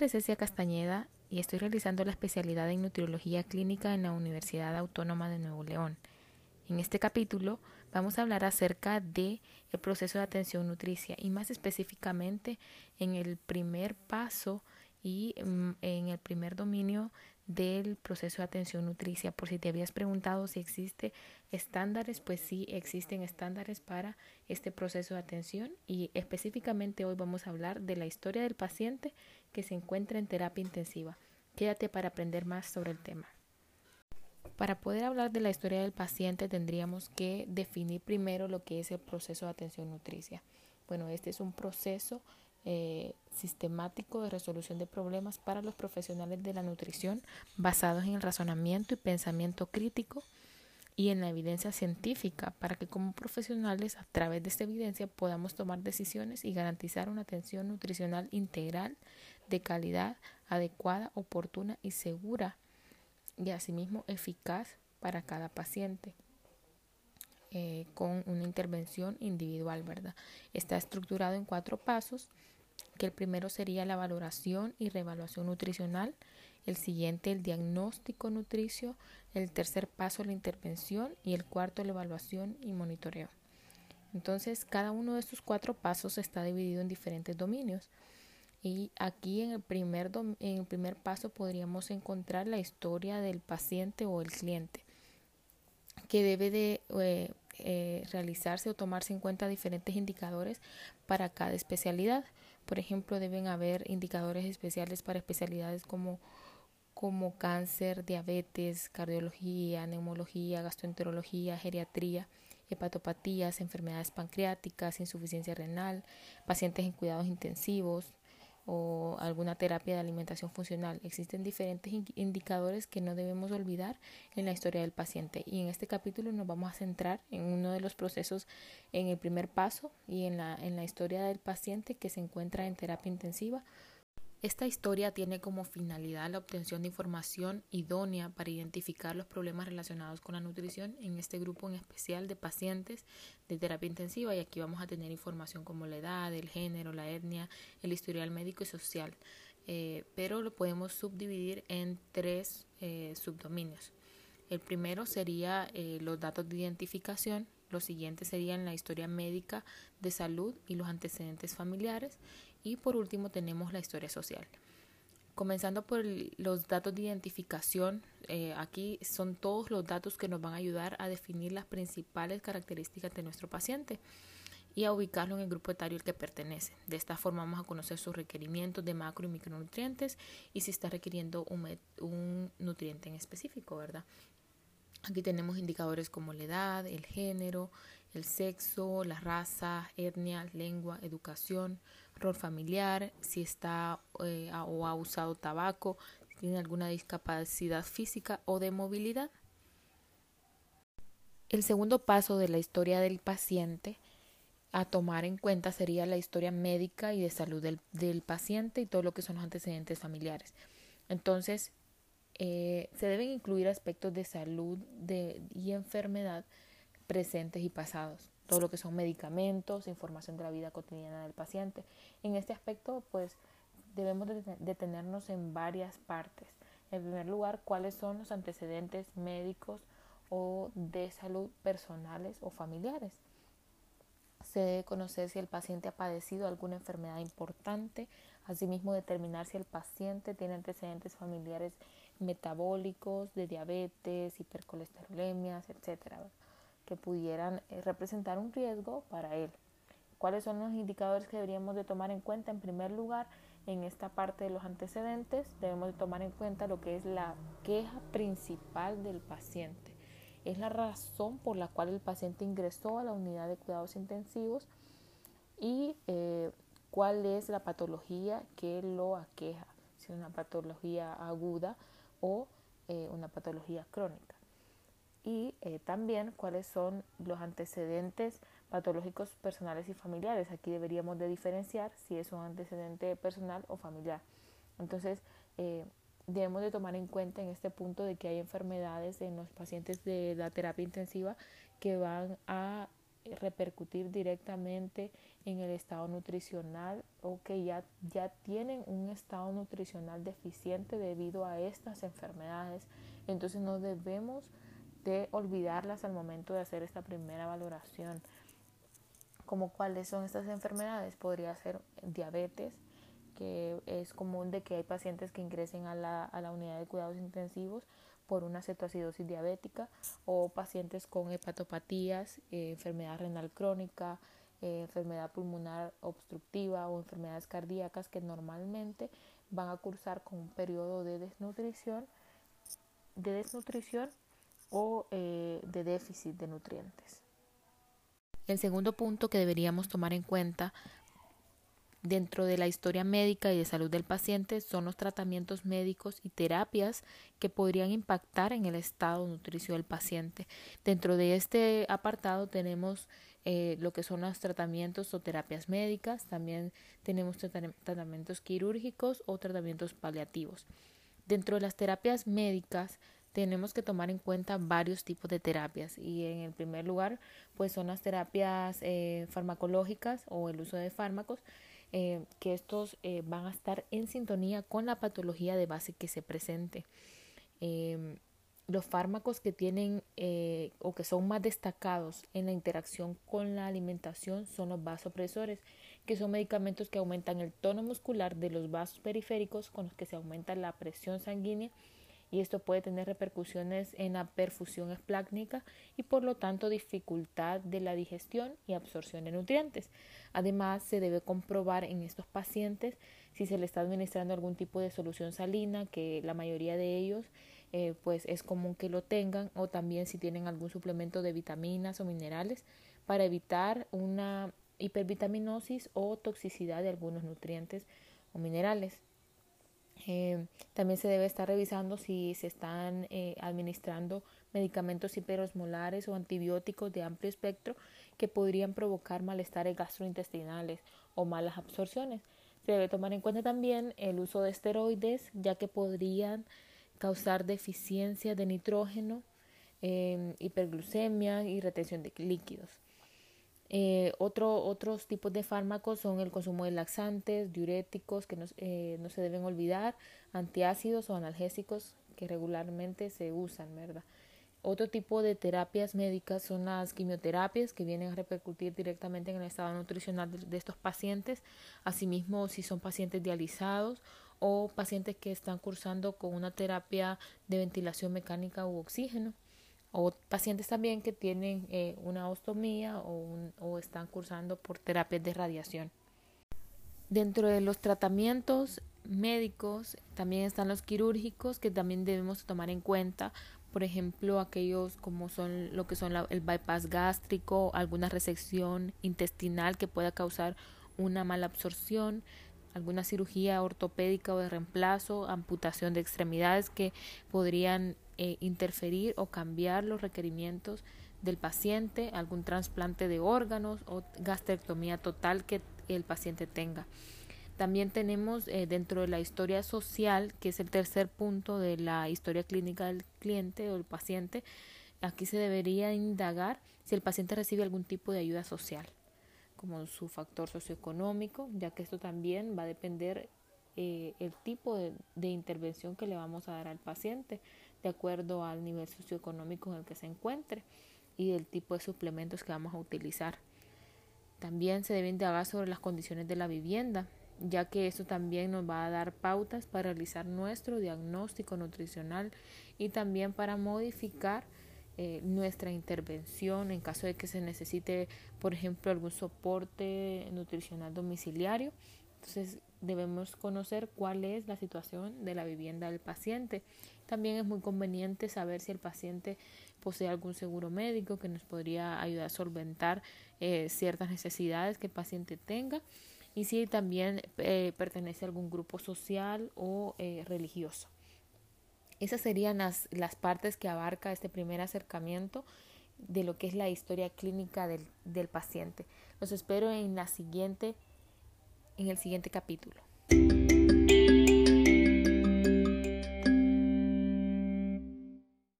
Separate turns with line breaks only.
nombre es Cecia Castañeda y estoy realizando la especialidad en nutriología clínica en la Universidad Autónoma de Nuevo León. En este capítulo vamos a hablar acerca de el proceso de atención nutricia y más específicamente en el primer paso y mm, en el primer dominio del proceso de atención nutricia. Por si te habías preguntado si existe estándares, pues sí existen estándares para este proceso de atención y específicamente hoy vamos a hablar de la historia del paciente que se encuentra en terapia intensiva. Quédate para aprender más sobre el tema. Para poder hablar de la historia del paciente tendríamos que definir primero lo que es el proceso de atención nutricia. Bueno, este es un proceso eh, sistemático de resolución de problemas para los profesionales de la nutrición basados en el razonamiento y pensamiento crítico y en la evidencia científica para que como profesionales a través de esta evidencia podamos tomar decisiones y garantizar una atención nutricional integral de calidad, adecuada, oportuna y segura y asimismo eficaz para cada paciente. Eh, con una intervención individual, ¿verdad? Está estructurado en cuatro pasos que el primero sería la valoración y reevaluación nutricional, el siguiente el diagnóstico nutricio, el tercer paso la intervención y el cuarto la evaluación y monitoreo. Entonces, cada uno de estos cuatro pasos está dividido en diferentes dominios. Y aquí en el primer, en el primer paso podríamos encontrar la historia del paciente o el cliente, que debe de eh, eh, realizarse o tomarse en cuenta diferentes indicadores para cada especialidad. Por ejemplo, deben haber indicadores especiales para especialidades como, como cáncer, diabetes, cardiología, neumología, gastroenterología, geriatría, hepatopatías, enfermedades pancreáticas, insuficiencia renal, pacientes en cuidados intensivos, o alguna terapia de alimentación funcional. Existen diferentes indicadores que no debemos olvidar en la historia del paciente y en este capítulo nos vamos a centrar en uno de los procesos en el primer paso y en la, en la historia del paciente que se encuentra en terapia intensiva esta historia tiene como finalidad la obtención de información idónea para identificar los problemas relacionados con la nutrición en este grupo en especial de pacientes de terapia intensiva y aquí vamos a tener información como la edad, el género, la etnia, el historial médico y social, eh, pero lo podemos subdividir en tres eh, subdominios. El primero sería eh, los datos de identificación, los siguientes serían la historia médica de salud y los antecedentes familiares y por último tenemos la historia social. Comenzando por los datos de identificación, eh, aquí son todos los datos que nos van a ayudar a definir las principales características de nuestro paciente y a ubicarlo en el grupo etario al que pertenece. De esta forma vamos a conocer sus requerimientos de macro y micronutrientes y si está requiriendo un, un nutriente en específico, ¿verdad? Aquí tenemos indicadores como la edad, el género, el sexo, la raza, etnia, lengua, educación, rol familiar, si está eh, o ha usado tabaco, tiene alguna discapacidad física o de movilidad. El segundo paso de la historia del paciente a tomar en cuenta sería la historia médica y de salud del, del paciente y todo lo que son los antecedentes familiares. Entonces, eh, se deben incluir aspectos de salud de, y enfermedad presentes y pasados, todo lo que son medicamentos, información de la vida cotidiana del paciente. En este aspecto, pues debemos detenernos en varias partes. En primer lugar, cuáles son los antecedentes médicos o de salud personales o familiares. Se debe conocer si el paciente ha padecido alguna enfermedad importante, asimismo determinar si el paciente tiene antecedentes familiares metabólicos, de diabetes, hipercolesterolemias, etcétera que pudieran eh, representar un riesgo para él. ¿Cuáles son los indicadores que deberíamos de tomar en cuenta? En primer lugar, en esta parte de los antecedentes debemos de tomar en cuenta lo que es la queja principal del paciente. Es la razón por la cual el paciente ingresó a la unidad de cuidados intensivos y eh, cuál es la patología que lo aqueja, si es una patología aguda o eh, una patología crónica y eh, también cuáles son los antecedentes patológicos personales y familiares. Aquí deberíamos de diferenciar si es un antecedente personal o familiar. Entonces, eh, debemos de tomar en cuenta en este punto de que hay enfermedades en los pacientes de la terapia intensiva que van a repercutir directamente en el estado nutricional o que ya, ya tienen un estado nutricional deficiente debido a estas enfermedades. Entonces no debemos de olvidarlas al momento de hacer esta primera valoración. Como cuáles son estas enfermedades, podría ser diabetes, que es común de que hay pacientes que ingresen a la, a la unidad de cuidados intensivos por una cetoacidosis diabética o pacientes con hepatopatías, eh, enfermedad renal crónica, eh, enfermedad pulmonar obstructiva o enfermedades cardíacas que normalmente van a cursar con un periodo de desnutrición, de desnutrición o eh, de déficit de nutrientes. El segundo punto que deberíamos tomar en cuenta dentro de la historia médica y de salud del paciente son los tratamientos médicos y terapias que podrían impactar en el estado nutricio del paciente. Dentro de este apartado tenemos eh, lo que son los tratamientos o terapias médicas, también tenemos tratamientos quirúrgicos o tratamientos paliativos. Dentro de las terapias médicas tenemos que tomar en cuenta varios tipos de terapias y en el primer lugar pues son las terapias eh, farmacológicas o el uso de fármacos eh, que estos eh, van a estar en sintonía con la patología de base que se presente. Em, los fármacos que tienen eh, o que son más destacados en la interacción con la alimentación son los vasopresores, que son medicamentos que aumentan el tono muscular de los vasos periféricos con los que se aumenta la presión sanguínea y esto puede tener repercusiones en la perfusión esplácnica y por lo tanto dificultad de la digestión y absorción de nutrientes. Además, se debe comprobar en estos pacientes si se le está administrando algún tipo de solución salina, que la mayoría de ellos eh, pues es común que lo tengan, o también si tienen algún suplemento de vitaminas o minerales para evitar una hipervitaminosis o toxicidad de algunos nutrientes o minerales. Eh, también se debe estar revisando si se están eh, administrando medicamentos hiperosmolares o antibióticos de amplio espectro que podrían provocar malestares gastrointestinales o malas absorciones. Se debe tomar en cuenta también el uso de esteroides, ya que podrían causar deficiencia de nitrógeno, eh, hiperglucemia y retención de líquidos. Eh, otro, otros tipos de fármacos son el consumo de laxantes, diuréticos, que no, eh, no, se deben olvidar, antiácidos o analgésicos que regularmente se usan, ¿verdad? Otro tipo de terapias médicas son las quimioterapias que vienen a repercutir directamente en el estado nutricional de, de estos pacientes, asimismo si son pacientes dializados o pacientes que están cursando con una terapia de ventilación mecánica u oxígeno o pacientes también que tienen eh, una ostomía o, o están cursando por terapias de radiación. Dentro de los tratamientos médicos también están los quirúrgicos que también debemos tomar en cuenta, por ejemplo, aquellos como son lo que son el bypass gástrico, alguna resección intestinal que pueda causar una mala absorción, alguna cirugía ortopédica o de reemplazo, amputación de extremidades que podrían eh, interferir o cambiar los requerimientos del paciente, algún trasplante de órganos o gastrectomía total que el paciente tenga. También tenemos eh, dentro de la historia social, que es el tercer punto de la historia clínica del cliente o el paciente, aquí se debería indagar si el paciente recibe algún tipo de ayuda social como su factor socioeconómico, ya que esto también va a depender eh, el tipo de, intervención que le vamos a dar al paciente de acuerdo al nivel socioeconómico en el que se encuentre y el tipo de suplementos que vamos a utilizar. También se debe indagar sobre las condiciones de la vivienda, ya que eso también nos va a dar pautas para realizar nuestro diagnóstico nutricional y también para modificar eh, nuestra intervención en caso de que se necesite, por ejemplo, algún soporte nutricional domiciliario. Entonces debemos conocer cuál es la situación de la vivienda del paciente. También es muy conveniente saber si el paciente posee algún seguro médico que nos podría ayudar a solventar eh, ciertas necesidades que el paciente tenga y si también eh, pertenece a algún grupo social o religioso. Esas serían las, las partes que abarca este primer acercamiento de lo que es la historia clínica del, del paciente. Los espero en la siguiente, en el siguiente capítulo.